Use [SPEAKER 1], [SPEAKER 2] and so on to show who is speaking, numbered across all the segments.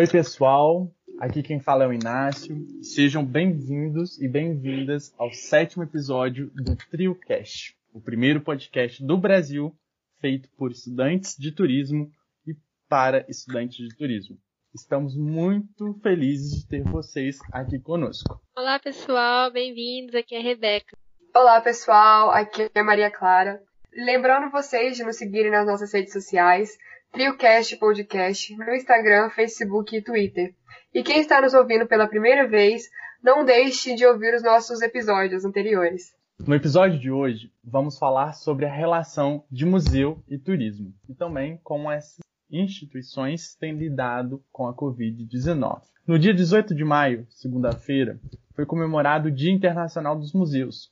[SPEAKER 1] Oi, pessoal. Aqui quem fala é o Inácio. Sejam bem-vindos e bem-vindas ao sétimo episódio do TrioCast, o primeiro podcast do Brasil feito por estudantes de turismo e para estudantes de turismo. Estamos muito felizes de ter vocês aqui conosco.
[SPEAKER 2] Olá, pessoal, bem-vindos. Aqui é a Rebeca.
[SPEAKER 3] Olá, pessoal. Aqui é a Maria Clara. Lembrando vocês de nos seguirem nas nossas redes sociais, TrioCast Podcast, no Instagram, Facebook e Twitter. E quem está nos ouvindo pela primeira vez, não deixe de ouvir os nossos episódios anteriores.
[SPEAKER 1] No episódio de hoje, vamos falar sobre a relação de museu e turismo e também como essas instituições têm lidado com a Covid-19. No dia 18 de maio, segunda-feira, foi comemorado o Dia Internacional dos Museus.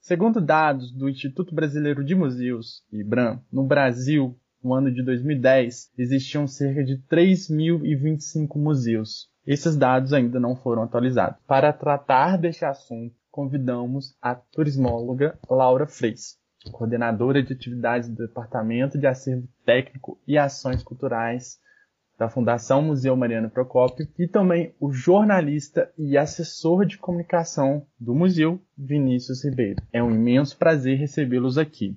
[SPEAKER 1] Segundo dados do Instituto Brasileiro de Museus, IBRAM, no Brasil, no ano de 2010, existiam cerca de 3.025 museus. Esses dados ainda não foram atualizados. Para tratar deste assunto, convidamos a turismóloga Laura Freis, coordenadora de atividades do Departamento de Acervo Técnico e Ações Culturais da Fundação Museu Mariano Procópio, e também o jornalista e assessor de comunicação do museu, Vinícius Ribeiro. É um imenso prazer recebê-los aqui.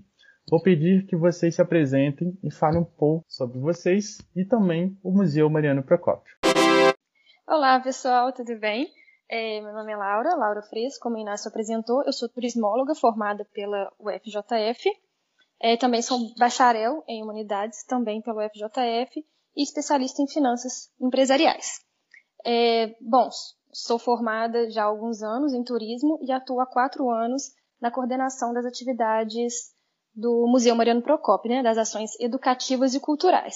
[SPEAKER 1] Vou pedir que vocês se apresentem e falem um pouco sobre vocês e também o Museu Mariano Procópio.
[SPEAKER 4] Olá, pessoal, tudo bem? É, meu nome é Laura, Laura Fresco, como o Inácio apresentou. Eu sou turismóloga formada pela UFJF. É, também sou bacharel em humanidades, também pela UFJF, e especialista em finanças empresariais. É, bom, sou formada já há alguns anos em turismo e atuo há quatro anos na coordenação das atividades do Museu Mariano Procópio, né, das ações educativas e culturais.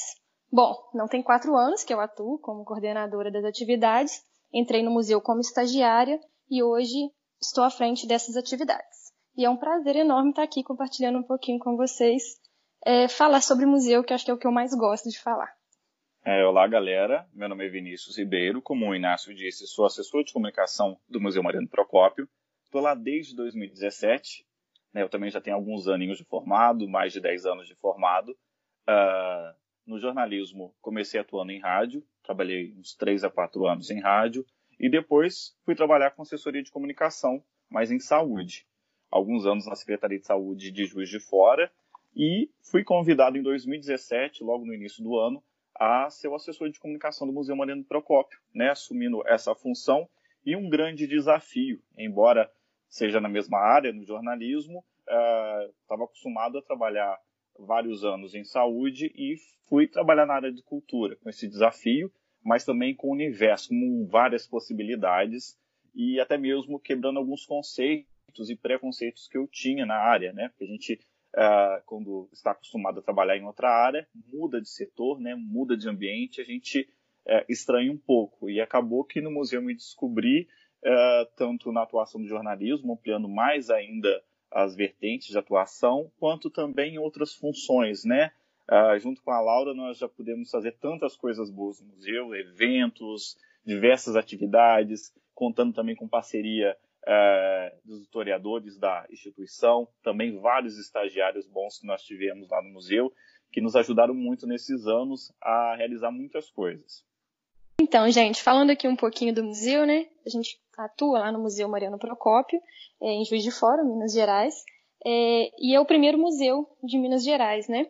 [SPEAKER 4] Bom, não tem quatro anos que eu atuo como coordenadora das atividades, entrei no museu como estagiária e hoje estou à frente dessas atividades. E é um prazer enorme estar aqui compartilhando um pouquinho com vocês, é, falar sobre museu, que acho que é o que eu mais gosto de falar.
[SPEAKER 5] É, olá, galera. Meu nome é Vinícius Ribeiro. Como o Inácio disse, sou assessor de comunicação do Museu Mariano Procópio. Estou lá desde 2017. Né, eu também já tenho alguns aninhos de formado, mais de 10 anos de formado. Uh, no jornalismo, comecei atuando em rádio, trabalhei uns 3 a 4 anos em rádio, e depois fui trabalhar com assessoria de comunicação, mas em saúde. Alguns anos na Secretaria de Saúde de Juiz de Fora, e fui convidado em 2017, logo no início do ano, a ser o assessor de comunicação do Museu Mariano Procópio, né, assumindo essa função, e um grande desafio, embora seja na mesma área, no jornalismo, estava uh, acostumado a trabalhar vários anos em saúde e fui trabalhar na área de cultura com esse desafio, mas também com o universo, com várias possibilidades e até mesmo quebrando alguns conceitos e preconceitos que eu tinha na área, né? Porque a gente, uh, quando está acostumado a trabalhar em outra área, muda de setor, né? Muda de ambiente, a gente uh, estranha um pouco. E acabou que no museu me descobri tanto na atuação do jornalismo, ampliando mais ainda as vertentes de atuação, quanto também outras funções, né? Uh, junto com a Laura, nós já pudemos fazer tantas coisas boas no museu, eventos, diversas atividades, contando também com parceria uh, dos historiadores da instituição, também vários estagiários bons que nós tivemos lá no museu, que nos ajudaram muito nesses anos a realizar muitas coisas.
[SPEAKER 4] Então, gente, falando aqui um pouquinho do museu, né? A gente atua lá no Museu Mariano Procópio, é, em Juiz de Fora, Minas Gerais, é, e é o primeiro museu de Minas Gerais, né?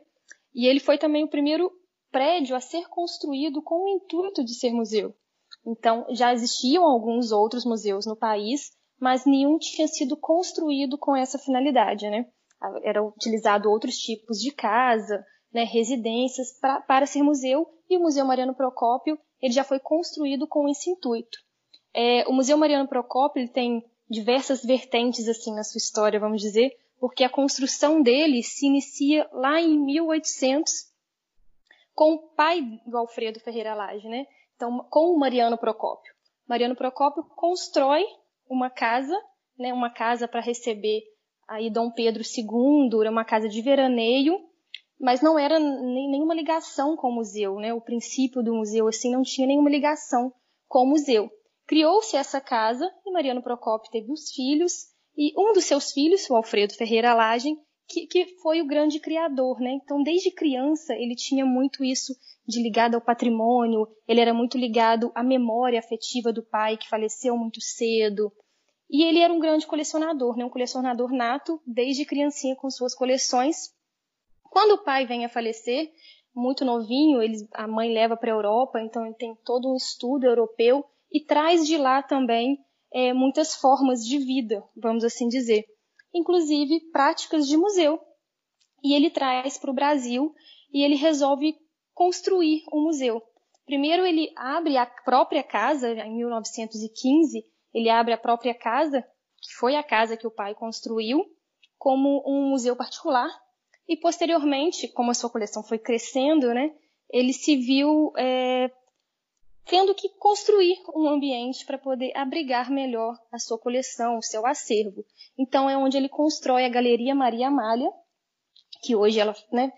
[SPEAKER 4] E ele foi também o primeiro prédio a ser construído com o intuito de ser museu. Então, já existiam alguns outros museus no país, mas nenhum tinha sido construído com essa finalidade, né? Era utilizado outros tipos de casa, né, residências pra, para ser museu, e o Museu Mariano Procópio ele já foi construído com esse intuito. É, o Museu Mariano Procópio tem diversas vertentes assim na sua história, vamos dizer, porque a construção dele se inicia lá em 1800 com o pai do Alfredo Ferreira Lage, né? Então, com o Mariano Procópio. Mariano Procópio constrói uma casa, né, uma casa para receber aí Dom Pedro II, uma casa de veraneio, mas não era nem, nenhuma ligação com o museu, né? O princípio do museu assim não tinha nenhuma ligação com o museu. Criou-se essa casa e Mariano Procópio teve os filhos e um dos seus filhos, o Alfredo Ferreira Lagem, que, que foi o grande criador, né? Então, desde criança, ele tinha muito isso de ligado ao patrimônio, ele era muito ligado à memória afetiva do pai, que faleceu muito cedo. E ele era um grande colecionador, né? um colecionador nato, desde criancinha com suas coleções. Quando o pai vem a falecer, muito novinho, a mãe leva para a Europa, então ele tem todo um estudo europeu e traz de lá também é, muitas formas de vida, vamos assim dizer, inclusive práticas de museu. E ele traz para o Brasil e ele resolve construir um museu. Primeiro ele abre a própria casa, em 1915, ele abre a própria casa, que foi a casa que o pai construiu, como um museu particular. E posteriormente, como a sua coleção foi crescendo, né, ele se viu é, tendo que construir um ambiente para poder abrigar melhor a sua coleção, o seu acervo. Então é onde ele constrói a Galeria Maria Amália, que hoje ela né,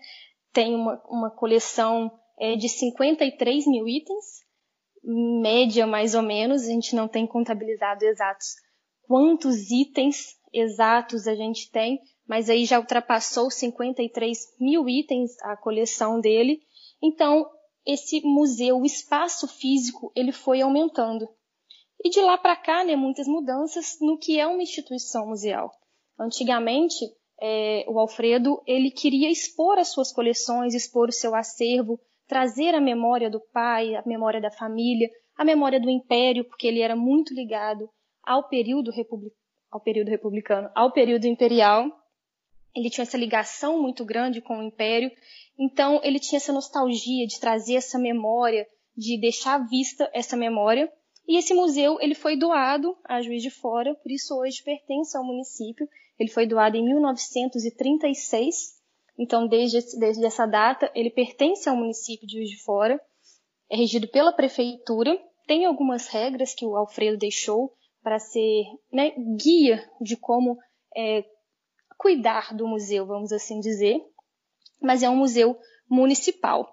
[SPEAKER 4] tem uma, uma coleção é, de 53 mil itens, média mais ou menos, a gente não tem contabilizado exatos quantos itens exatos a gente tem, mas aí já ultrapassou 53 mil itens a coleção dele. Então, esse museu, o espaço físico, ele foi aumentando. E de lá para cá, né, muitas mudanças no que é uma instituição museal. Antigamente, é, o Alfredo ele queria expor as suas coleções, expor o seu acervo, trazer a memória do pai, a memória da família, a memória do império, porque ele era muito ligado ao período, republic... ao período republicano, ao período imperial. Ele tinha essa ligação muito grande com o império, então ele tinha essa nostalgia de trazer essa memória, de deixar à vista essa memória. E esse museu ele foi doado a Juiz de Fora, por isso hoje pertence ao município. Ele foi doado em 1936, então desde, desde essa data ele pertence ao município de Juiz de Fora, é regido pela prefeitura, tem algumas regras que o Alfredo deixou para ser né, guia de como é, cuidar do museu, vamos assim dizer, mas é um museu municipal.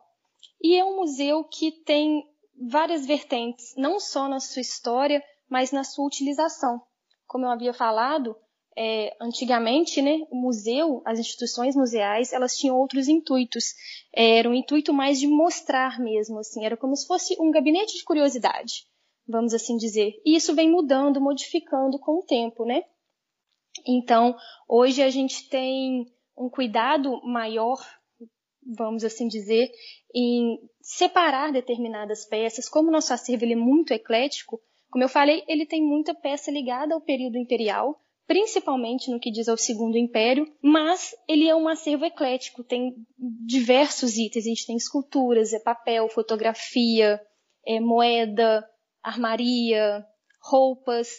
[SPEAKER 4] E é um museu que tem várias vertentes, não só na sua história, mas na sua utilização. Como eu havia falado, é, antigamente, né, o museu, as instituições museais, elas tinham outros intuitos. Era um intuito mais de mostrar mesmo, assim, era como se fosse um gabinete de curiosidade, vamos assim dizer. E isso vem mudando, modificando com o tempo, né? Então, hoje a gente tem um cuidado maior, vamos assim dizer, em separar determinadas peças. Como o nosso acervo ele é muito eclético, como eu falei, ele tem muita peça ligada ao período imperial, principalmente no que diz ao Segundo Império, mas ele é um acervo eclético, tem diversos itens, a gente tem esculturas, é papel, fotografia, é moeda, armaria, roupas,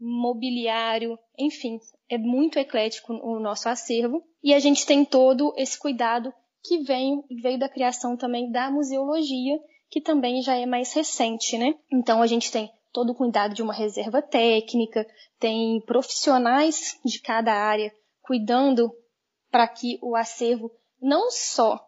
[SPEAKER 4] mobiliário, enfim, é muito eclético o nosso acervo e a gente tem todo esse cuidado que vem, veio da criação também da museologia, que também já é mais recente, né? Então a gente tem todo o cuidado de uma reserva técnica, tem profissionais de cada área cuidando para que o acervo não só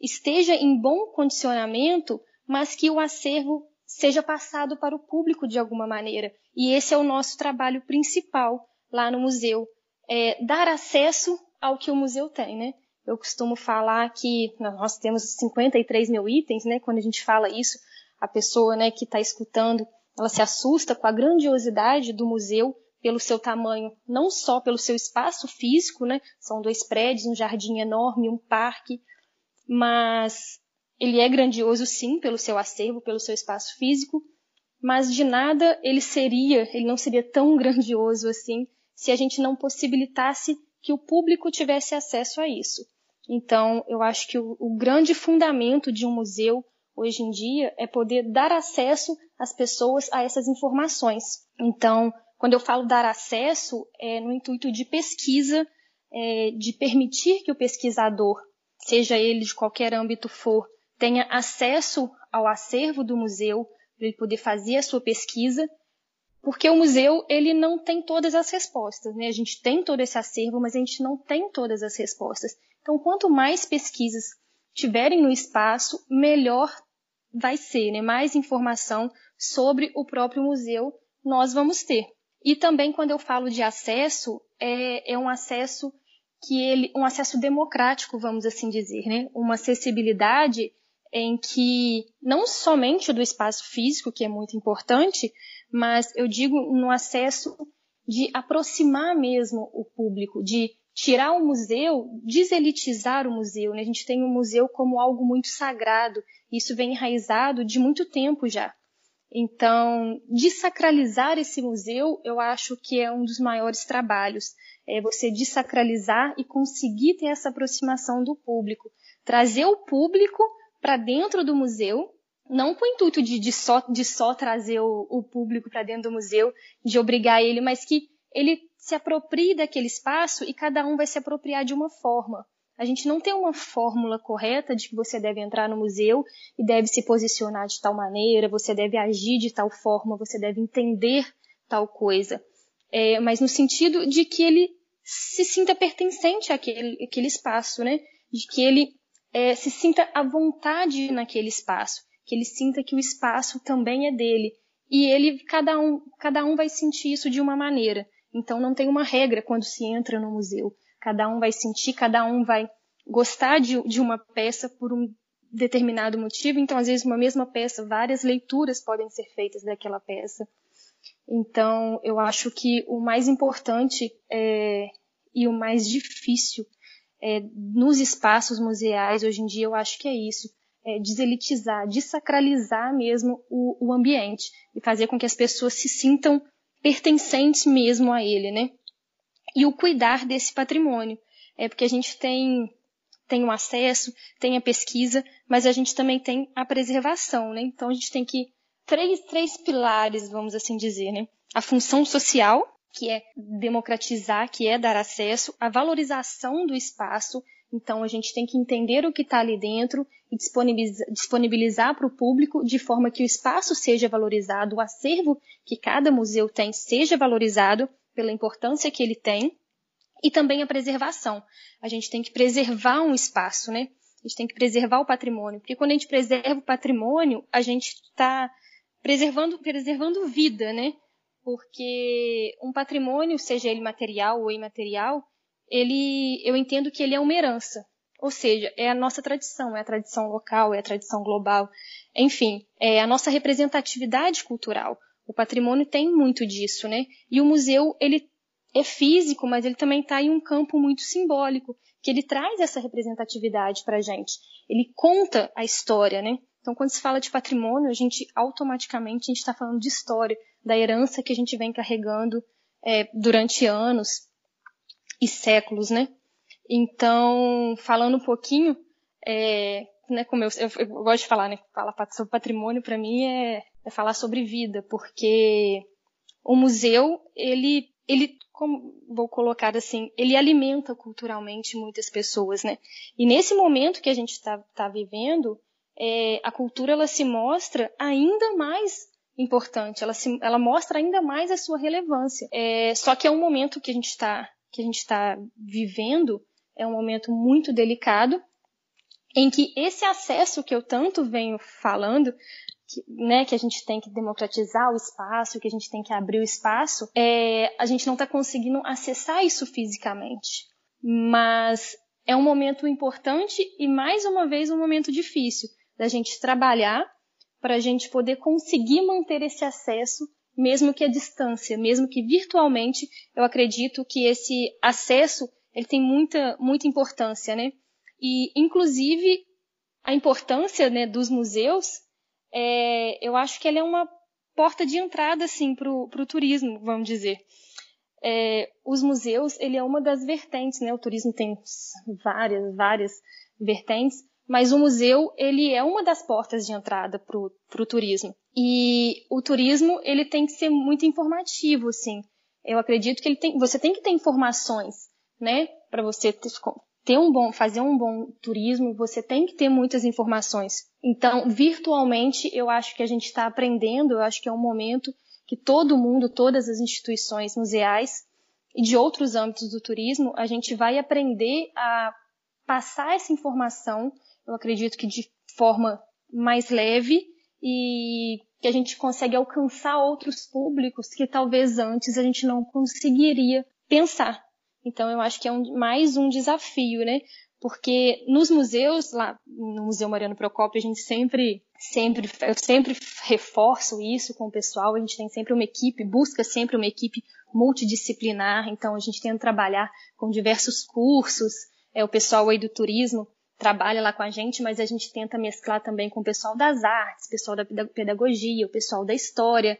[SPEAKER 4] esteja em bom condicionamento, mas que o acervo seja passado para o público de alguma maneira. E esse é o nosso trabalho principal lá no museu, é dar acesso ao que o museu tem, né? Eu costumo falar que nós temos 53 mil itens, né? Quando a gente fala isso, a pessoa, né, que está escutando ela se assusta com a grandiosidade do museu pelo seu tamanho, não só pelo seu espaço físico, né? São dois prédios, um jardim enorme, um parque, mas ele é grandioso sim pelo seu acervo, pelo seu espaço físico, mas de nada ele seria, ele não seria tão grandioso assim se a gente não possibilitasse que o público tivesse acesso a isso. Então, eu acho que o, o grande fundamento de um museu hoje em dia é poder dar acesso às pessoas a essas informações. Então, quando eu falo dar acesso, é no intuito de pesquisa, é, de permitir que o pesquisador, seja ele de qualquer âmbito for, tenha acesso ao acervo do museu, para ele poder fazer a sua pesquisa, porque o museu ele não tem todas as respostas, né? A gente tem todo esse acervo, mas a gente não tem todas as respostas. Então, quanto mais pesquisas tiverem no espaço, melhor vai ser, né? Mais informação sobre o próprio museu nós vamos ter. E também quando eu falo de acesso, é, é um acesso que ele um acesso democrático, vamos assim dizer, né? Uma acessibilidade em que não somente do espaço físico, que é muito importante, mas eu digo no acesso de aproximar mesmo o público, de tirar o museu, deselitizar o museu. Né? A gente tem o museu como algo muito sagrado, isso vem enraizado de muito tempo já. Então, desacralizar esse museu, eu acho que é um dos maiores trabalhos. É você desacralizar e conseguir ter essa aproximação do público. Trazer o público para dentro do museu, não com o intuito de, de, só, de só trazer o, o público para dentro do museu, de obrigar ele, mas que ele se aproprie daquele espaço e cada um vai se apropriar de uma forma. A gente não tem uma fórmula correta de que você deve entrar no museu e deve se posicionar de tal maneira, você deve agir de tal forma, você deve entender tal coisa. É, mas no sentido de que ele se sinta pertencente àquele, àquele espaço, né? De que ele é, se sinta à vontade naquele espaço, que ele sinta que o espaço também é dele. E ele, cada um, cada um vai sentir isso de uma maneira. Então não tem uma regra quando se entra no museu. Cada um vai sentir, cada um vai gostar de, de uma peça por um determinado motivo. Então, às vezes, uma mesma peça, várias leituras podem ser feitas daquela peça. Então, eu acho que o mais importante é, e o mais difícil é, nos espaços museais hoje em dia, eu acho que é isso. É deselitizar, desacralizar mesmo o, o ambiente e fazer com que as pessoas se sintam pertencentes mesmo a ele, né? E o cuidar desse patrimônio. É porque a gente tem tem o acesso, tem a pesquisa, mas a gente também tem a preservação, né? Então a gente tem que três três pilares, vamos assim dizer, né? A função social, que é democratizar, que é dar acesso, a valorização do espaço. Então a gente tem que entender o que está ali dentro e disponibilizar para o público de forma que o espaço seja valorizado, o acervo que cada museu tem seja valorizado pela importância que ele tem e também a preservação. A gente tem que preservar um espaço, né? A gente tem que preservar o patrimônio, porque quando a gente preserva o patrimônio, a gente está preservando, preservando vida, né? Porque um patrimônio, seja ele material ou imaterial, ele, eu entendo que ele é uma herança. Ou seja, é a nossa tradição, é a tradição local, é a tradição global, enfim, é a nossa representatividade cultural. O patrimônio tem muito disso, né? E o museu, ele é físico, mas ele também está em um campo muito simbólico, que ele traz essa representatividade para a gente. Ele conta a história, né? Então, quando se fala de patrimônio, a gente automaticamente está falando de história, da herança que a gente vem carregando é, durante anos e séculos, né? Então, falando um pouquinho, é, né, como eu, eu, eu, gosto de falar, né, falar sobre patrimônio para mim é, é, falar sobre vida, porque o museu, ele, ele, como vou colocar assim, ele alimenta culturalmente muitas pessoas, né? E nesse momento que a gente está tá vivendo, é, a cultura ela se mostra ainda mais importante, ela, se, ela mostra ainda mais a sua relevância. É, só que é um momento que a gente está que a gente está vivendo é um momento muito delicado em que esse acesso que eu tanto venho falando, que, né, que a gente tem que democratizar o espaço, que a gente tem que abrir o espaço, é, a gente não está conseguindo acessar isso fisicamente. Mas é um momento importante e mais uma vez um momento difícil da gente trabalhar para a gente poder conseguir manter esse acesso mesmo que à distância, mesmo que virtualmente, eu acredito que esse acesso ele tem muita, muita importância, né? E, inclusive, a importância né, dos museus, é, eu acho que ela é uma porta de entrada, assim, para o turismo, vamos dizer. É, os museus, ele é uma das vertentes, né? O turismo tem várias, várias vertentes, mas o museu, ele é uma das portas de entrada para o turismo. E o turismo, ele tem que ser muito informativo, assim. Eu acredito que ele tem, você tem que ter informações, né? Para você ter, ter um bom, fazer um bom turismo, você tem que ter muitas informações. Então, virtualmente, eu acho que a gente está aprendendo, eu acho que é um momento que todo mundo, todas as instituições museais e de outros âmbitos do turismo, a gente vai aprender a passar essa informação, eu acredito que de forma mais leve e que a gente consegue alcançar outros públicos que talvez antes a gente não conseguiria pensar. Então eu acho que é um, mais um desafio, né? Porque nos museus, lá no Museu Mariano Procópio, a gente sempre, sempre, eu sempre reforço isso com o pessoal, a gente tem sempre uma equipe, busca sempre uma equipe multidisciplinar, então a gente tenta trabalhar com diversos cursos, é, o pessoal aí do turismo trabalha lá com a gente, mas a gente tenta mesclar também com o pessoal das artes, pessoal da pedagogia, o pessoal da história,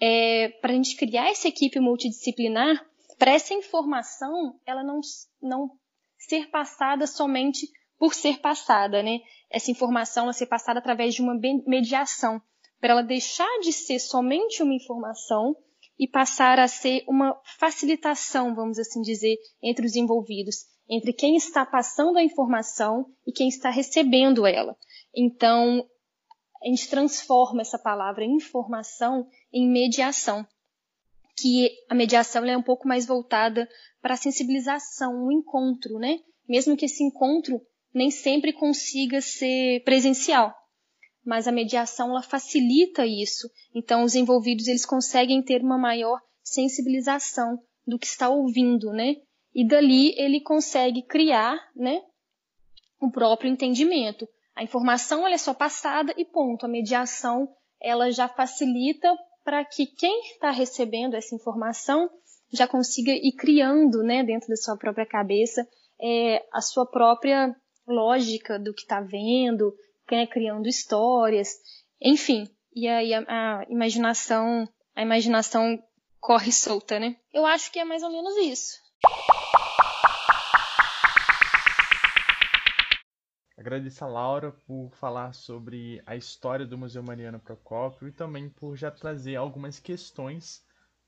[SPEAKER 4] é, para a gente criar essa equipe multidisciplinar, para essa informação ela não, não ser passada somente por ser passada, né? Essa informação ser passada através de uma mediação, para ela deixar de ser somente uma informação e passar a ser uma facilitação, vamos assim dizer, entre os envolvidos, entre quem está passando a informação e quem está recebendo ela. Então, a gente transforma essa palavra informação em mediação, que a mediação é um pouco mais voltada para a sensibilização, o encontro, né? Mesmo que esse encontro nem sempre consiga ser presencial, mas a mediação ela facilita isso. Então os envolvidos eles conseguem ter uma maior sensibilização do que está ouvindo, né? E dali ele consegue criar, né, o próprio entendimento. A informação ela é só passada e ponto. A mediação ela já facilita para que quem está recebendo essa informação já consiga ir criando, né, dentro da sua própria cabeça, é, a sua própria lógica do que está vendo, né, criando histórias, enfim. E aí a, a, imaginação, a imaginação corre solta, né? Eu acho que é mais ou menos isso.
[SPEAKER 1] Agradeço a Laura por falar sobre a história do Museu Mariano Procópio e também por já trazer algumas questões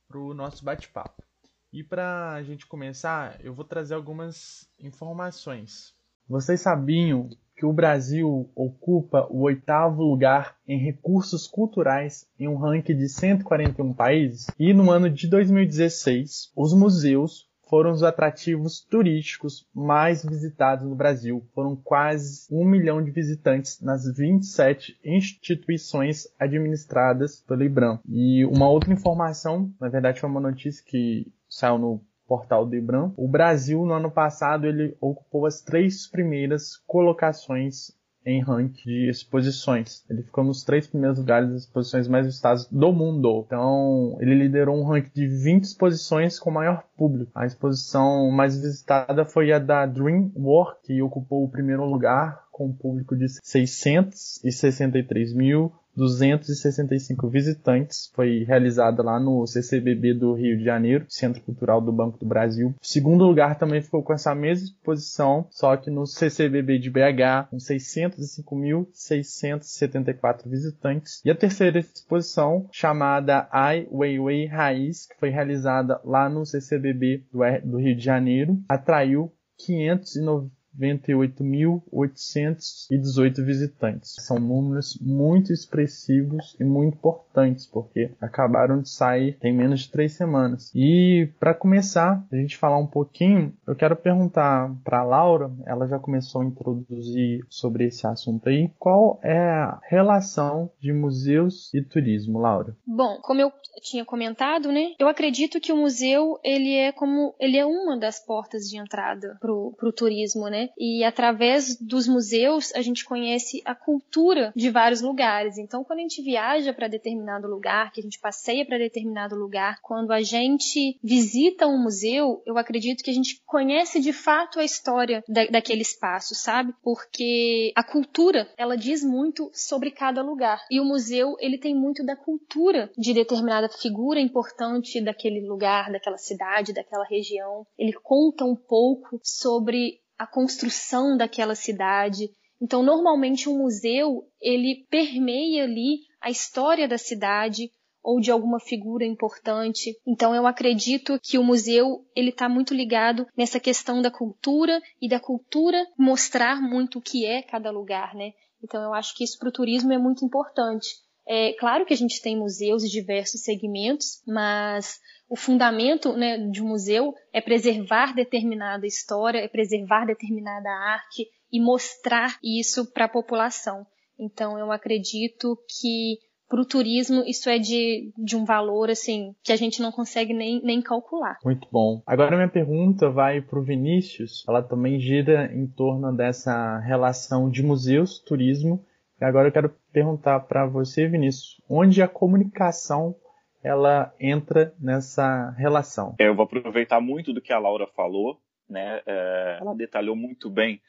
[SPEAKER 1] para o nosso bate-papo. E para a gente começar, eu vou trazer algumas informações. Vocês sabiam que o Brasil ocupa o oitavo lugar em recursos culturais em um ranking de 141 países? E no ano de 2016, os museus foram os atrativos turísticos mais visitados no Brasil. Foram quase um milhão de visitantes nas 27 instituições administradas pelo IBRAM. E uma outra informação, na verdade foi uma notícia que saiu no portal do IBRAM, o Brasil no ano passado ele ocupou as três primeiras colocações em ranking de exposições. Ele ficou nos três primeiros lugares das exposições mais visitadas do mundo. Então, ele liderou um ranking de 20 exposições com maior público. A exposição mais visitada foi a da DreamWorks, que ocupou o primeiro lugar com um público de 663 mil 265 visitantes. Foi realizada lá no CCBB do Rio de Janeiro, Centro Cultural do Banco do Brasil. O segundo lugar também ficou com essa mesma exposição, só que no CCBB de BH, com 605.674 visitantes. E a terceira exposição, chamada Ai Weiwei Raiz, que foi realizada lá no CCBB do Rio de Janeiro, atraiu 590 98.818 visitantes. São números muito expressivos e muito importantes, porque acabaram de sair tem menos de três semanas. E para começar, a gente falar um pouquinho, eu quero perguntar para Laura, ela já começou a introduzir sobre esse assunto aí, qual é a relação de museus e turismo, Laura?
[SPEAKER 4] Bom, como eu tinha comentado, né, eu acredito que o museu ele é como ele é uma das portas de entrada para o turismo, né? E através dos museus a gente conhece a cultura de vários lugares. Então, quando a gente viaja para determinado lugar, que a gente passeia para determinado lugar, quando a gente visita um museu, eu acredito que a gente conhece de fato a história da, daquele espaço, sabe? Porque a cultura, ela diz muito sobre cada lugar. E o museu, ele tem muito da cultura de determinada figura importante daquele lugar, daquela cidade, daquela região. Ele conta um pouco sobre a construção daquela cidade. Então, normalmente um museu, ele permeia ali a história da cidade ou de alguma figura importante. Então, eu acredito que o museu, ele está muito ligado nessa questão da cultura e da cultura mostrar muito o que é cada lugar, né? Então, eu acho que isso para o turismo é muito importante. É claro que a gente tem museus de diversos segmentos, mas o fundamento né, de um museu é preservar determinada história, é preservar determinada arte e mostrar isso para a população. Então, eu acredito que para o turismo isso é de, de um valor assim que a gente não consegue nem, nem calcular.
[SPEAKER 1] Muito bom. Agora minha pergunta vai para o Vinícius. Ela também gira em torno dessa relação de museus, turismo. Agora eu quero perguntar para você, Vinícius, onde a comunicação ela entra nessa relação?
[SPEAKER 5] Eu vou aproveitar muito do que a Laura falou, né? É, ela detalhou muito bem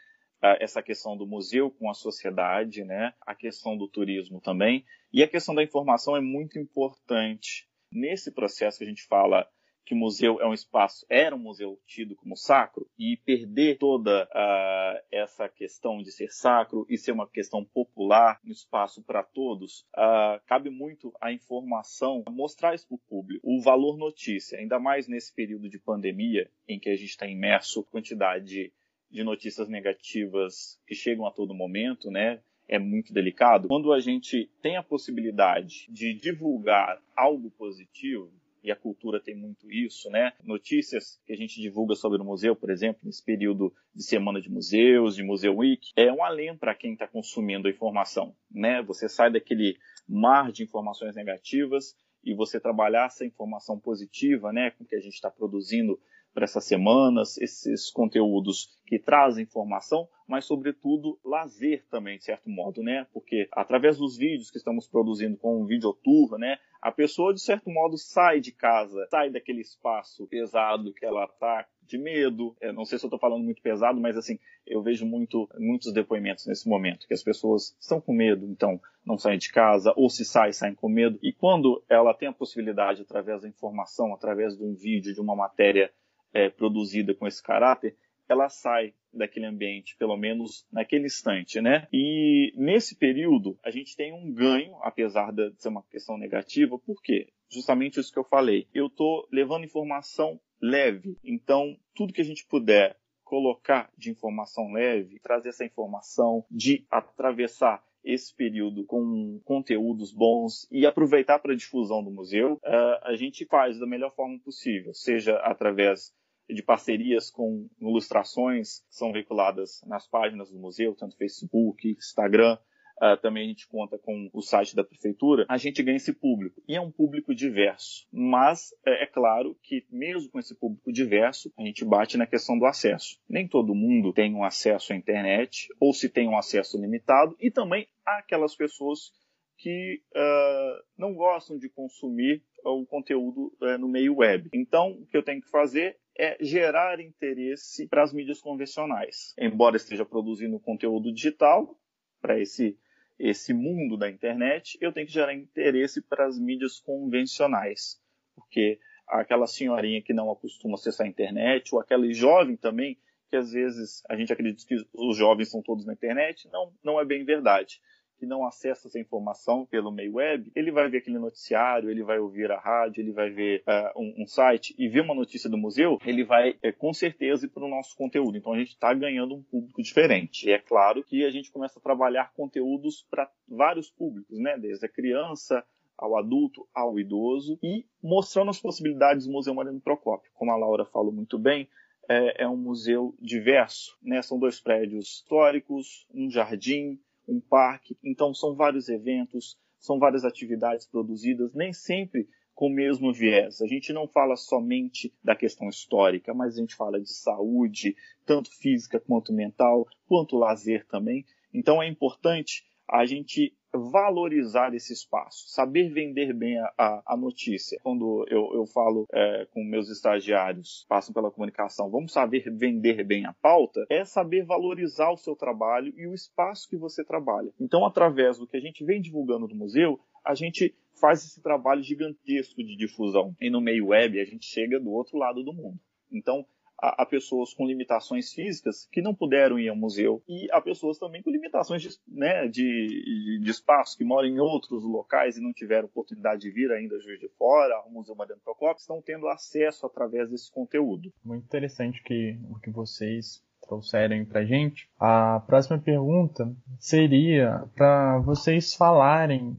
[SPEAKER 5] essa questão do museu com a sociedade, né? A questão do turismo também e a questão da informação é muito importante nesse processo que a gente fala que o museu é um espaço, era um museu tido como sacro, e perder toda uh, essa questão de ser sacro e ser uma questão popular, um espaço para todos, uh, cabe muito a informação mostrar isso para o público. O valor notícia, ainda mais nesse período de pandemia, em que a gente está imerso quantidade de notícias negativas que chegam a todo momento, né? É muito delicado. Quando a gente tem a possibilidade de divulgar algo positivo, e a cultura tem muito isso, né? Notícias que a gente divulga sobre o museu, por exemplo, nesse período de semana de museus, de Museu Week, é um alento para quem está consumindo a informação, né? Você sai daquele mar de informações negativas e você trabalhar essa informação positiva, né, com que a gente está produzindo para essas semanas, esses conteúdos que trazem informação, mas sobretudo lazer também, de certo modo, né? Porque através dos vídeos que estamos produzindo com um videotour, né? A pessoa, de certo modo, sai de casa, sai daquele espaço pesado que ela está de medo. Eu não sei se eu estou falando muito pesado, mas assim, eu vejo muito, muitos depoimentos nesse momento, que as pessoas estão com medo, então não saem de casa, ou se saem, saem com medo. E quando ela tem a possibilidade, através da informação, através de um vídeo, de uma matéria é, produzida com esse caráter, ela sai daquele ambiente, pelo menos naquele instante, né? E nesse período a gente tem um ganho, apesar de ser uma questão negativa, por quê? Justamente isso que eu falei. Eu estou levando informação leve, então tudo que a gente puder colocar de informação leve, trazer essa informação, de atravessar esse período com conteúdos bons e aproveitar para a difusão do museu, uh, a gente faz da melhor forma possível, seja através de parcerias com ilustrações que são veiculadas nas páginas do museu, tanto Facebook, Instagram, Uh, também a gente conta com o site da prefeitura, a gente ganha esse público. E é um público diverso. Mas é, é, claro que, mesmo com esse público diverso, a gente bate na questão do acesso. Nem todo mundo tem um acesso à internet, ou se tem um acesso limitado, e também há aquelas pessoas que uh, não gostam de consumir o conteúdo uh, no meio web. Então, o que eu tenho que fazer é gerar interesse para as mídias convencionais. Embora esteja produzindo conteúdo digital para esse esse mundo da internet, eu tenho que gerar interesse para as mídias convencionais, porque aquela senhorinha que não acostuma acessar a internet, ou aquele jovem também, que às vezes a gente acredita que os jovens são todos na internet, não, não é bem verdade que não acessa essa informação pelo meio web, ele vai ver aquele noticiário, ele vai ouvir a rádio, ele vai ver uh, um, um, site e ver uma notícia do museu, ele vai é, com certeza ir para o nosso conteúdo. Então a gente está ganhando um público diferente. E é claro que a gente começa a trabalhar conteúdos para vários públicos, né? Desde a criança ao adulto, ao idoso e mostrando as possibilidades do Museu Mariano Procópio. Como a Laura falou muito bem, é, é um museu diverso, né? São dois prédios históricos, um jardim, um parque. Então, são vários eventos, são várias atividades produzidas, nem sempre com o mesmo viés. A gente não fala somente da questão histórica, mas a gente fala de saúde, tanto física quanto mental, quanto lazer também. Então, é importante a gente valorizar esse espaço, saber vender bem a, a, a notícia. Quando eu, eu falo é, com meus estagiários, passam pela comunicação, vamos saber vender bem a pauta, é saber valorizar o seu trabalho e o espaço que você trabalha. Então, através do que a gente vem divulgando no museu, a gente faz esse trabalho gigantesco de difusão. E no meio web, a gente chega do outro lado do mundo. Então, a, a, pessoas com limitações físicas que não puderam ir ao museu e a pessoas também com limitações de, né, de, de espaço, que moram em outros locais e não tiveram oportunidade de vir ainda a Juiz de Fora, ao Museu Mariano Procópio, estão tendo acesso através desse conteúdo.
[SPEAKER 1] Muito interessante que, o que vocês trouxerem para gente. A próxima pergunta seria para vocês falarem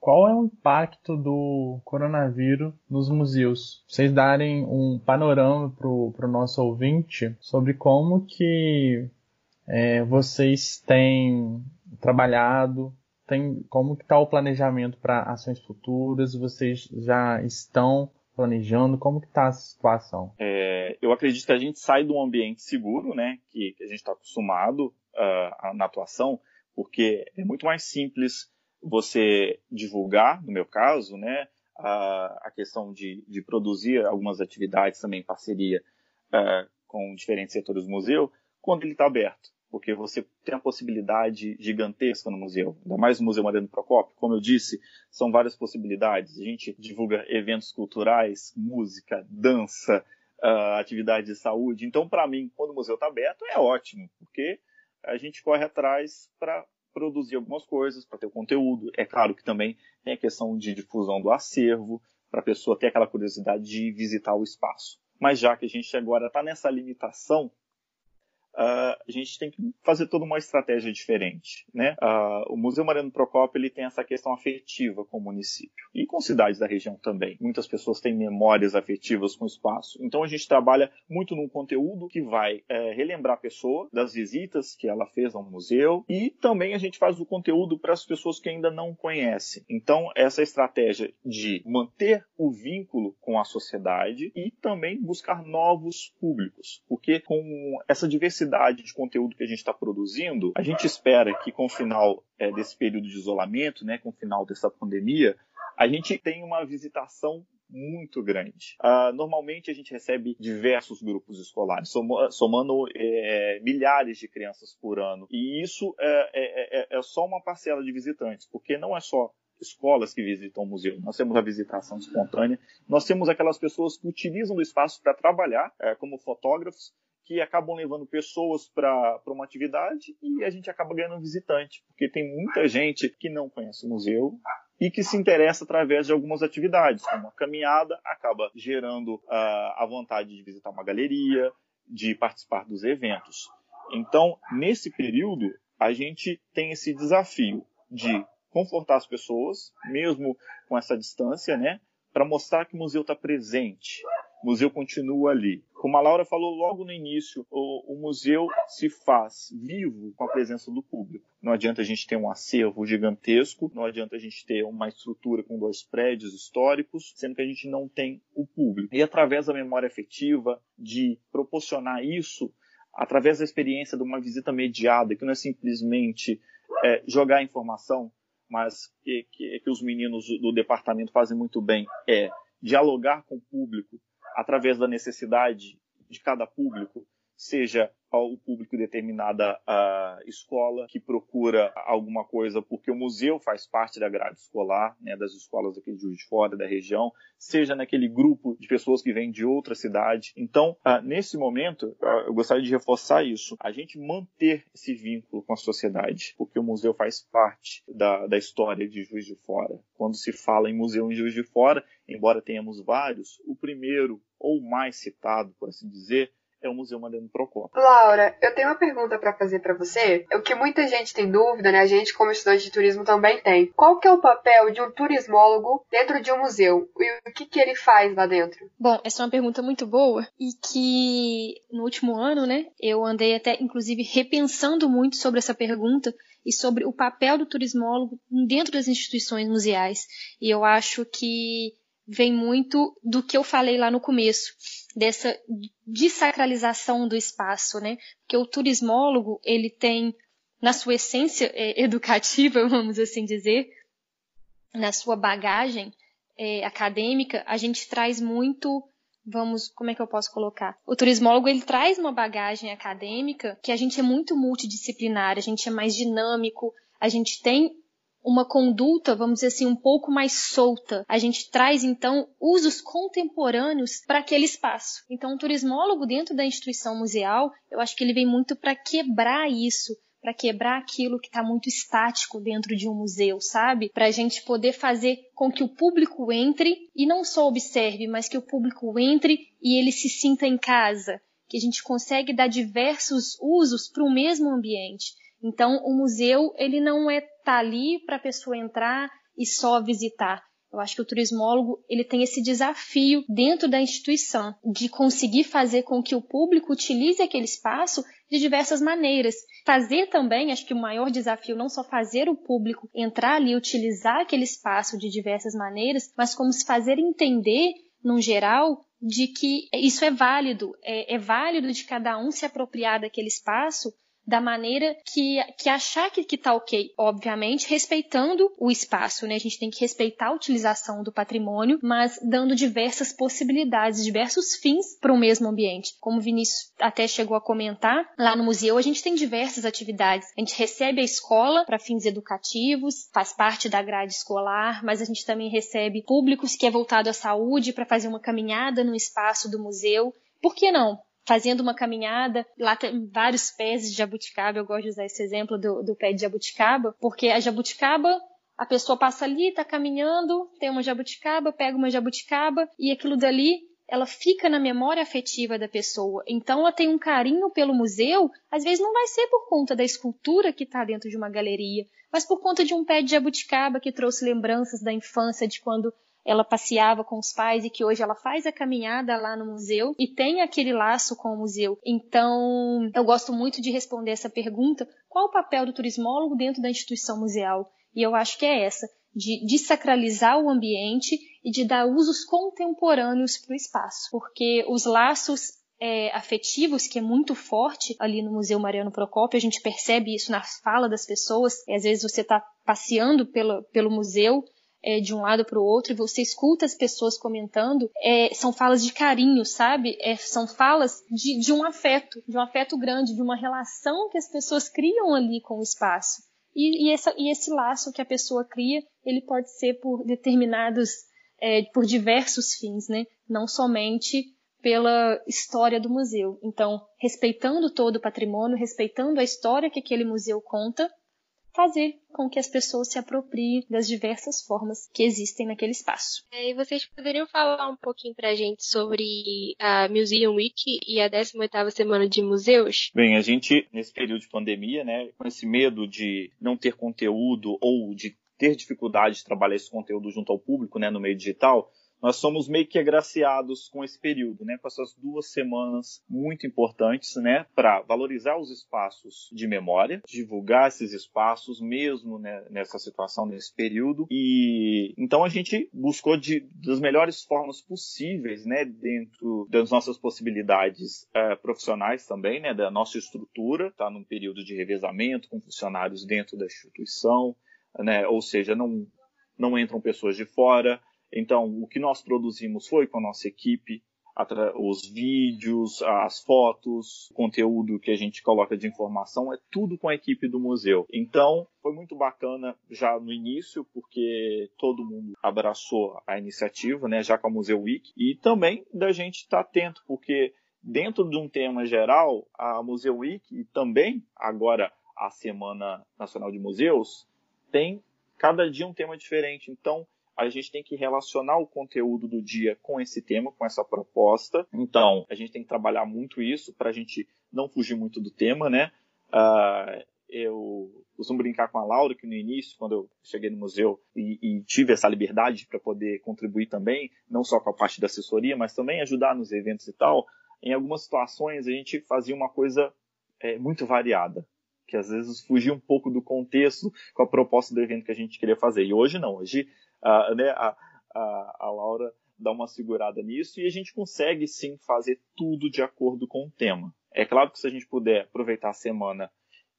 [SPEAKER 1] qual é o impacto do coronavírus nos museus? Vocês darem um panorama para o nosso ouvinte sobre como que é, vocês têm trabalhado, tem como está o planejamento para ações futuras? Vocês já estão planejando? Como que está a situação?
[SPEAKER 5] É, eu acredito que a gente sai de um ambiente seguro, né, que, que a gente está acostumado uh, na atuação, porque é muito mais simples você divulgar, no meu caso, né, a, a questão de, de, produzir algumas atividades também em parceria uh, com diferentes setores do museu, quando ele está aberto porque você tem a possibilidade gigantesca no museu, ainda mais no Museu Mariano Procópio. Como eu disse, são várias possibilidades. A gente divulga eventos culturais, música, dança, uh, atividade de saúde. Então, para mim, quando o museu está aberto, é ótimo, porque a gente corre atrás para produzir algumas coisas, para ter o conteúdo. É claro que também tem a questão de difusão do acervo, para a pessoa ter aquela curiosidade de visitar o espaço. Mas já que a gente agora está nessa limitação, Uh, a gente tem que fazer toda uma estratégia diferente. Né? Uh, o Museu Mariano Procópio ele tem essa questão afetiva com o município e com cidades da região também. Muitas pessoas têm memórias afetivas com o espaço. Então a gente trabalha muito num conteúdo que vai é, relembrar a pessoa das visitas que ela fez ao museu e também a gente faz o conteúdo para as pessoas que ainda não conhecem. Então essa estratégia de manter o vínculo com a sociedade e também buscar novos públicos, porque com essa diversidade diversidade de conteúdo que a gente está produzindo, a gente espera que com o final é, desse período de isolamento, né, com o final dessa pandemia, a gente tenha uma visitação muito grande. Uh, normalmente a gente recebe diversos grupos escolares, somando é, milhares de crianças por ano. E isso é, é, é, é, só uma parcela de visitantes, porque não é só escolas que visitam o museu. Nós temos a visitação espontânea, nós temos aquelas pessoas que utilizam o espaço para trabalhar, é, como fotógrafos, que acabam levando pessoas para uma atividade e a gente acaba ganhando visitante, porque tem muita gente que não conhece o museu e que se interessa através de algumas atividades, como a caminhada acaba gerando uh, a vontade de visitar uma galeria, de participar dos eventos. Então, nesse período, a gente tem esse desafio de confortar as pessoas, mesmo com essa distância, né, para mostrar que o museu está presente, o museu continua ali. Como a Laura falou logo no início, o, o, museu se faz vivo com a presença do público. Não adianta a gente ter um acervo gigantesco, não adianta a gente ter uma estrutura com dois prédios históricos, sendo que a gente não tem o público. E através da memória afetiva, de proporcionar isso, através da experiência de uma visita mediada, que não é simplesmente é, jogar informação, mas que, que, que os meninos do departamento fazem muito bem, é dialogar com o público, através da necessidade de cada público, seja o público determinada a escola que procura alguma coisa porque o museu faz parte da grade escolar, né, das escolas aqui de Juiz de Fora, da região, seja naquele grupo de pessoas que vêm de outra cidade. Então, nesse momento, eu gostaria de reforçar isso, a gente manter esse vínculo com a sociedade, porque o museu faz parte da, da história de Juiz de Fora. Quando se fala em museu em Juiz de Fora, embora tenhamos vários, o primeiro ou mais citado, por assim dizer, é o Museu Mariano Procópio.
[SPEAKER 3] Laura, eu tenho uma pergunta para fazer para você. O que muita gente tem dúvida, né? A gente como estudante de turismo também tem. Qual que é o papel de um turismólogo dentro de um museu? E o que, que ele faz lá dentro?
[SPEAKER 4] Bom, essa é uma pergunta muito boa e que no último ano, né, eu andei até inclusive repensando muito sobre essa pergunta e sobre o papel do turismólogo dentro das instituições museais. E eu acho que vem muito do que eu falei lá no começo, dessa desacralização do espaço, né? Porque o turismólogo, ele tem, na sua essência é, educativa, vamos assim dizer, na sua bagagem é, acadêmica, a gente traz muito, vamos, como é que eu posso colocar? O turismólogo, ele traz uma bagagem acadêmica que a gente é muito multidisciplinar, a gente é mais dinâmico, a gente tem uma conduta, vamos dizer assim, um pouco mais solta. A gente traz então usos contemporâneos para aquele espaço. Então, o turismólogo dentro da instituição museal, eu acho que ele vem muito para quebrar isso, para quebrar aquilo que está muito estático dentro de um museu, sabe? Para a gente poder fazer com que o público entre e não só observe, mas que o público entre e ele se sinta em casa, que a gente consegue dar diversos usos para o mesmo ambiente. Então, o museu ele não é tá ali para a pessoa entrar e só visitar. Eu acho que o turismólogo ele tem esse desafio dentro da instituição de conseguir fazer com que o público utilize aquele espaço de diversas maneiras. Fazer também, acho que o maior desafio não só fazer o público entrar ali e utilizar aquele espaço de diversas maneiras, mas como se fazer entender, num geral, de que isso é válido, é, é válido de cada um se apropriar daquele espaço da maneira que, que achar que, que tá ok, obviamente, respeitando o espaço, né? A gente tem que respeitar a utilização do patrimônio, mas dando diversas possibilidades, diversos fins para o mesmo ambiente. Como o Vinícius até chegou a comentar, lá no museu a gente tem diversas atividades. A gente recebe a escola para fins educativos, faz parte da grade escolar, mas a gente também recebe públicos que é voltado à saúde para fazer uma caminhada no espaço do museu. Por que não? Fazendo uma caminhada, lá tem vários pés de jabuticaba, eu gosto de usar esse exemplo do, do pé de jabuticaba, porque a jabuticaba a pessoa passa ali, está caminhando, tem uma jabuticaba, pega uma jabuticaba e aquilo dali ela fica na memória afetiva da pessoa. Então ela tem um carinho pelo museu, às vezes não vai ser por conta da escultura que está dentro de uma galeria, mas por conta de um pé de jabuticaba que trouxe lembranças da infância, de quando ela passeava com os pais e que hoje ela faz a caminhada lá no museu e tem aquele laço com o museu. Então, eu gosto muito de responder essa pergunta: qual o papel do turismólogo dentro da instituição museal? E eu acho que é essa, de desacralizar o ambiente e de dar usos contemporâneos para o espaço, porque os laços é, afetivos que é muito forte ali no Museu Mariano Procópio. A gente percebe isso na fala das pessoas. Às vezes você está passeando pelo, pelo museu é, de um lado para o outro e você escuta as pessoas comentando, é, são falas de carinho, sabe? É, são falas de, de um afeto, de um afeto grande, de uma relação que as pessoas criam ali com o espaço. E, e, essa, e esse laço que a pessoa cria, ele pode ser por determinados, é, por diversos fins, né? Não somente pela história do museu. Então, respeitando todo o patrimônio, respeitando a história que aquele museu conta, fazer com que as pessoas se apropriem das diversas formas que existem naquele espaço.
[SPEAKER 2] É, e vocês poderiam falar um pouquinho pra gente sobre a Museum Week e a 18ª Semana de Museus?
[SPEAKER 5] Bem, a gente, nesse período de pandemia, né, com esse medo de não ter conteúdo ou de ter dificuldade de trabalhar esse conteúdo junto ao público, né, no meio digital, nós somos meio que agraciados com esse período, né, com essas duas semanas muito importantes, né, para valorizar os espaços de memória, divulgar esses espaços mesmo né, nessa situação, nesse período. E então a gente buscou de, das melhores formas possíveis, né, dentro das nossas possibilidades é, profissionais também, né, da nossa estrutura, tá num período de revezamento com funcionários dentro da instituição, né, ou seja, não não entram pessoas de fora, então, o que nós produzimos foi com a nossa equipe, os vídeos, as fotos, o conteúdo que a gente coloca de informação, é tudo com a equipe do museu. Então, foi muito bacana já no início, porque todo mundo abraçou a iniciativa, né, já com a Museu Week, e também da gente estar tá atento, porque dentro de um tema geral, a Museu Week e também agora a Semana Nacional de Museus tem cada dia um tema diferente. Então, a gente tem que relacionar o conteúdo do dia com esse tema, com essa proposta. Então, a gente tem que trabalhar muito isso para a gente não fugir muito do tema, né? Uh, eu costumo brincar com a Laura que no início, quando eu cheguei no museu e, e tive essa liberdade para poder contribuir também, não só com a parte da assessoria, mas também ajudar nos eventos e tal, em algumas situações a gente fazia uma coisa é, muito variada, que às vezes fugia um pouco do contexto com a proposta do evento que a gente queria fazer. E hoje não, hoje a, né, a, a, a Laura dá uma segurada nisso e a gente consegue sim fazer tudo de acordo com o tema. É claro que se a gente puder aproveitar a semana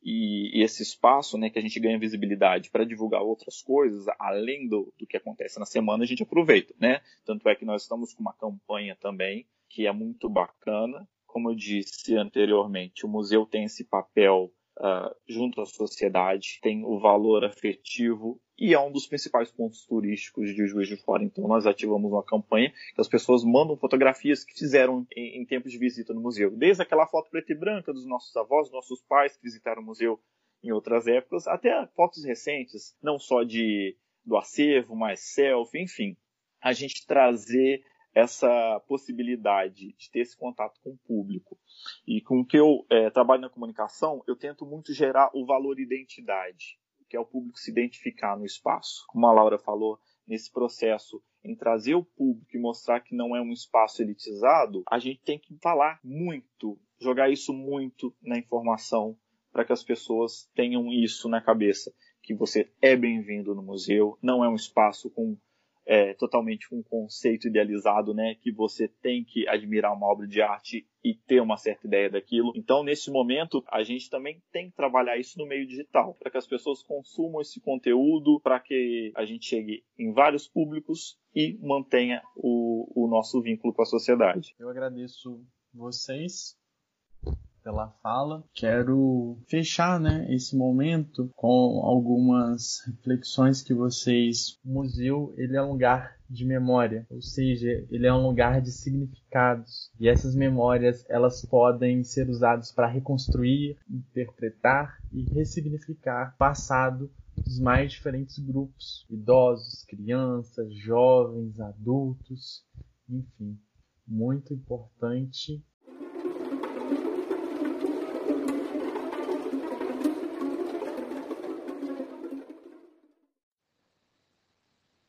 [SPEAKER 5] e, e esse espaço, né, que a gente ganha visibilidade para divulgar outras coisas, além do, do que acontece na semana, a gente aproveita, né? Tanto é que nós estamos com uma campanha também que é muito bacana. Como eu disse anteriormente, o museu tem esse papel uh, junto à sociedade, tem o valor afetivo e é um dos principais pontos turísticos de Juiz de Fora. Então nós ativamos uma campanha que as pessoas mandam fotografias que fizeram em, em tempos de visita no museu. Desde aquela foto preta e branca dos nossos avós, nossos pais que visitaram o museu em outras épocas, até fotos recentes, não só de do acervo, mas selfie, enfim. A gente trazer essa possibilidade de ter esse contato com o público. E com o que eu é, trabalho na comunicação, eu tento muito gerar o valor identidade, que é o público se identificar no espaço. Como a Laura falou, nesse processo em trazer o público e mostrar que não é um espaço elitizado, a gente tem que falar muito, jogar isso muito na informação para que as pessoas tenham isso na cabeça, que você é bem-vindo no museu, não é um espaço com é, totalmente um conceito idealizado, né, que você tem que admirar uma obra de arte e ter uma certa ideia daquilo. Então, nesse momento, a gente também tem que trabalhar isso no meio digital, para que as pessoas consumam esse conteúdo, para que a gente chegue em vários públicos e mantenha o, o nosso vínculo com a sociedade.
[SPEAKER 1] Eu agradeço vocês pela fala. Quero fechar né, esse momento com algumas reflexões que vocês. O museu ele é um lugar de memória, ou seja, ele é um lugar de significados. E essas memórias elas podem ser usadas para reconstruir, interpretar e ressignificar o passado dos mais diferentes grupos: idosos, crianças, jovens, adultos, enfim. Muito importante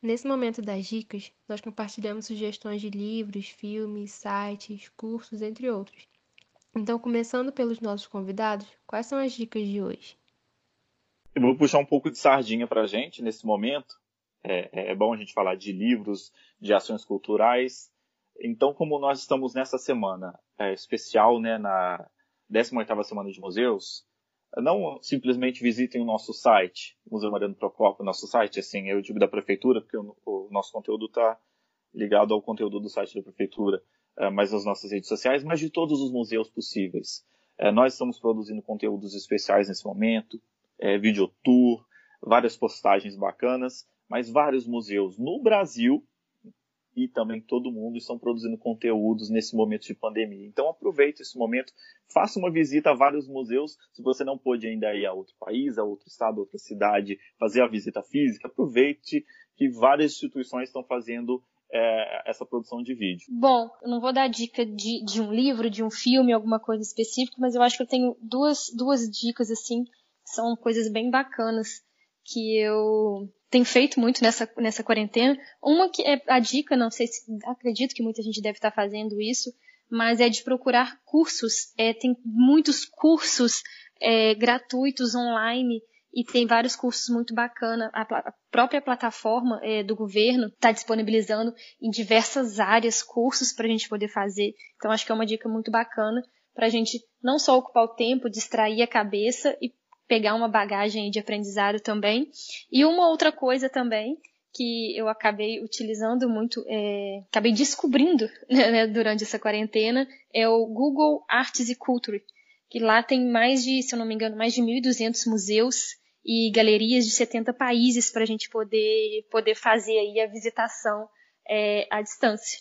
[SPEAKER 2] Nesse momento das dicas, nós compartilhamos sugestões de livros, filmes, sites, cursos, entre outros. Então, começando pelos nossos convidados, quais são as dicas de hoje?
[SPEAKER 5] Eu vou puxar um pouco de sardinha para a gente nesse momento. É, é, bom a gente falar de livros, de ações culturais. Então, como nós estamos nessa semana é, especial, né, na 18ª Semana de Museus, não simplesmente visitem o nosso site, Museu Mariano Procópio, nosso site, assim, eu digo da prefeitura, porque o, o nosso conteúdo está ligado ao conteúdo do site da prefeitura, uh, mas as nossas redes sociais, mas de todos os museus possíveis. Uh, nós estamos produzindo conteúdos especiais nesse momento, uh, videotour, várias postagens bacanas, mas vários museus no Brasil e também todo mundo estão produzindo conteúdos nesse momento de pandemia. Então aproveite esse momento, faça uma visita a vários museus. Se você não pôde ainda ir a outro país, a outro estado, a outra cidade, fazer a visita física, aproveite que várias instituições estão fazendo é, essa produção de vídeo.
[SPEAKER 4] Bom, eu não vou dar dica de, de um livro, de um filme, alguma coisa específica, mas eu acho que eu tenho duas, duas dicas assim, que são coisas bem bacanas que eu tenho feito muito nessa, nessa quarentena. Uma que é a dica, não sei se acredito que muita gente deve estar fazendo isso, mas é de procurar cursos. É, tem muitos cursos é, gratuitos online e tem vários cursos muito bacanas. A, a, própria plataforma é, do governo está disponibilizando em diversas áreas cursos para a gente poder fazer. Então acho que é uma dica muito bacana para a gente não só ocupar o tempo, distrair a cabeça e pegar uma bagagem de aprendizado também. E uma outra coisa também que eu acabei utilizando muito, é, acabei descobrindo né, né, durante essa quarentena, é o Google Arts e Culture, que lá tem mais de, se eu não me engano, mais de 1.200 museus e galerias de 70 países para a gente poder, poder fazer aí a visitação é, à distância.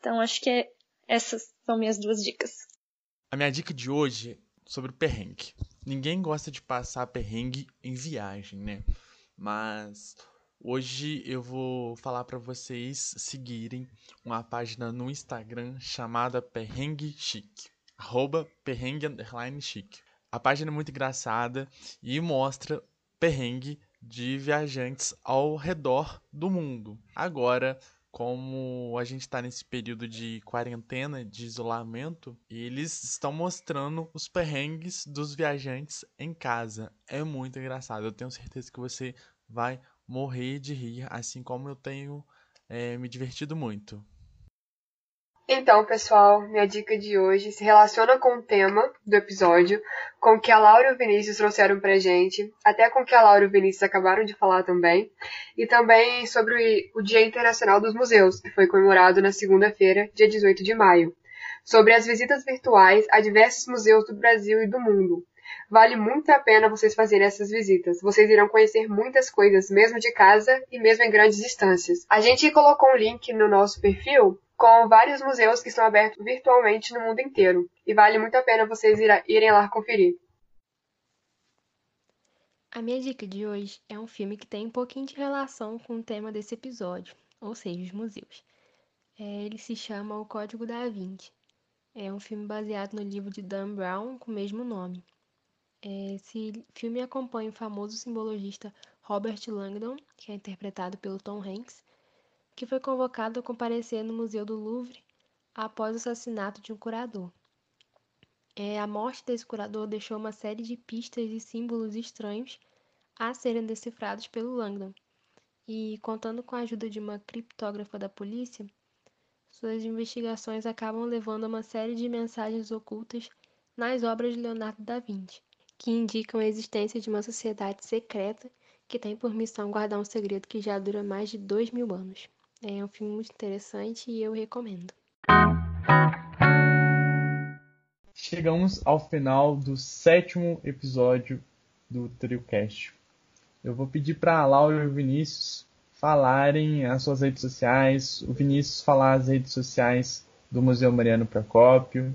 [SPEAKER 4] Então, acho que é, essas são minhas duas dicas.
[SPEAKER 1] A minha dica de hoje sobre o perrengue. Ninguém gosta de passar perrengue em viagem, né? Mas hoje eu vou falar para vocês seguirem uma página no Instagram chamada Perrengue Chique. Arroba perrengue underline chique. A página é muito engraçada e mostra perrengue de viajantes ao redor do mundo. Agora, como a gente está nesse período de quarentena, de isolamento, eles estão mostrando os perrengues dos viajantes em casa. É muito engraçado. Eu tenho certeza que você vai morrer de rir, assim como eu tenho é, me divertido muito.
[SPEAKER 3] Então, pessoal, minha dica de hoje se relaciona com o tema do episódio, com o que a Laura e o Vinícius trouxeram pra gente, até com o que a Laura e o Vinícius acabaram de falar também, e também sobre o Dia Internacional dos Museus, que foi comemorado na segunda-feira, dia 18 de maio, sobre as visitas virtuais a diversos museus do Brasil e do mundo. Vale muito a pena vocês fazerem essas visitas. Vocês irão conhecer muitas coisas, mesmo de casa e mesmo em grandes distâncias. A gente colocou um link no nosso perfil com vários museus que estão abertos virtualmente no mundo inteiro, e vale muito a pena vocês irem lá conferir.
[SPEAKER 2] A minha dica de hoje é um filme que tem um pouquinho de relação com o tema desse episódio, ou seja, os museus. É, ele se chama O Código da Vinci. É um filme baseado no livro de Dan Brown com o mesmo nome. É, esse filme acompanha o famoso simbologista Robert Langdon, que é interpretado pelo Tom Hanks, que foi convocado a comparecer no Museu do Louvre após o assassinato de um curador. É, a morte desse curador deixou uma série de pistas e símbolos estranhos a serem decifrados pelo Langdon, e contando com a ajuda de uma criptógrafa da polícia, suas investigações acabam levando a uma série de mensagens ocultas nas obras de Leonardo da Vinci, que indicam a existência de uma sociedade secreta que tem por missão guardar um segredo que já dura mais de dois mil anos. É um filme muito interessante e eu recomendo.
[SPEAKER 1] Chegamos ao final do sétimo episódio do TrioCast. Eu vou pedir para a Laura e o Vinícius falarem as suas redes sociais, o Vinícius falar as redes sociais do Museu Mariano Procópio.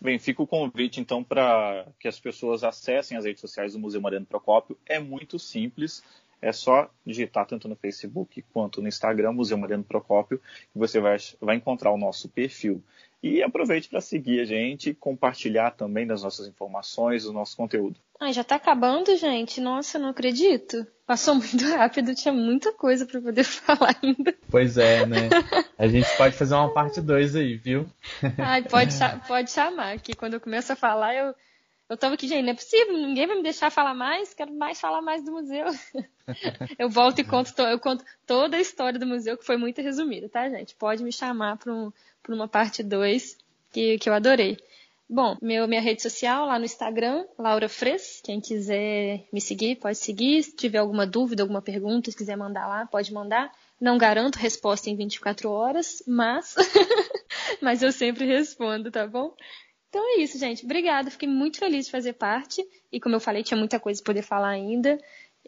[SPEAKER 5] Bem, fica o convite então para que as pessoas acessem as redes sociais do Museu Mariano Procópio. É muito simples, é só digitar tanto no Facebook quanto no Instagram, Museu Mariano Procópio, que você vai, vai encontrar o nosso perfil. E aproveite para seguir a gente, compartilhar também das nossas informações, do nosso conteúdo.
[SPEAKER 4] Ai, já está acabando, gente? Nossa, não acredito. Passou muito rápido, tinha muita coisa para poder falar ainda.
[SPEAKER 1] Pois é, né? A gente pode fazer uma parte 2 aí, viu?
[SPEAKER 4] Ai, pode, pode chamar, que quando eu começo a falar, eu, eu tava aqui, gente, não é possível, ninguém vai me deixar falar mais, quero mais falar mais do museu. Eu volto e conto, eu conto toda a história do museu, que foi muito resumida, tá, gente? Pode me chamar para um, uma parte 2, que, que eu adorei. Bom, meu, minha rede social lá no Instagram, Laura Fres. Quem quiser me seguir, pode seguir. Se tiver alguma dúvida, alguma pergunta, se quiser mandar lá, pode mandar. Não garanto resposta em 24 horas, mas, mas eu sempre respondo, tá bom? Então é isso, gente. Obrigada. Fiquei muito feliz de fazer parte. E como eu falei, tinha muita coisa para poder falar ainda.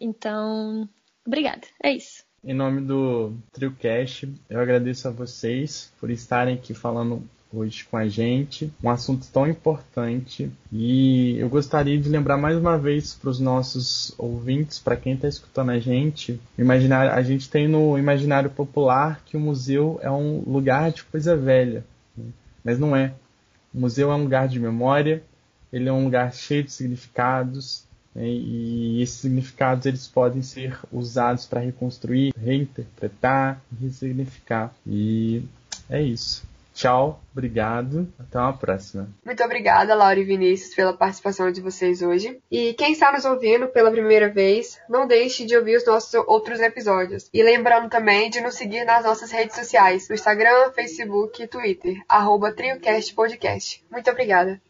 [SPEAKER 4] Então, obrigada. É isso.
[SPEAKER 1] Em nome do TrioCast, eu agradeço a vocês por estarem aqui falando hoje com a gente, um assunto tão importante. E eu gostaria de lembrar mais uma vez para os nossos ouvintes, para quem está escutando a gente, imaginar, a gente tem no imaginário popular que o museu é um lugar de coisa velha, né? mas não é. O museu é um lugar de memória, ele é um lugar cheio de significados, né? e esses significados eles podem ser usados para reconstruir, reinterpretar, ressignificar. E é isso. Tchau, obrigado, até uma próxima.
[SPEAKER 3] Muito obrigada, Laura e Vinícius, pela participação de vocês hoje. E quem está nos ouvindo pela primeira vez, não deixe de ouvir os nossos outros episódios. E lembrando também de nos seguir nas nossas redes sociais, no Instagram, Facebook e Twitter, arroba TrioCast Podcast. Muito obrigada.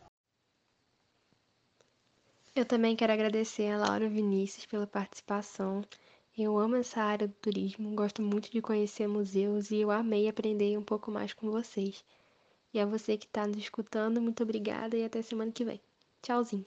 [SPEAKER 2] Eu também quero agradecer a Laura e Vinícius pela participação. Eu amo essa área do turismo, gosto muito de conhecer museus e eu amei aprender um pouco mais com vocês. E a você que está nos escutando, muito obrigada e até semana que vem. Tchauzinho!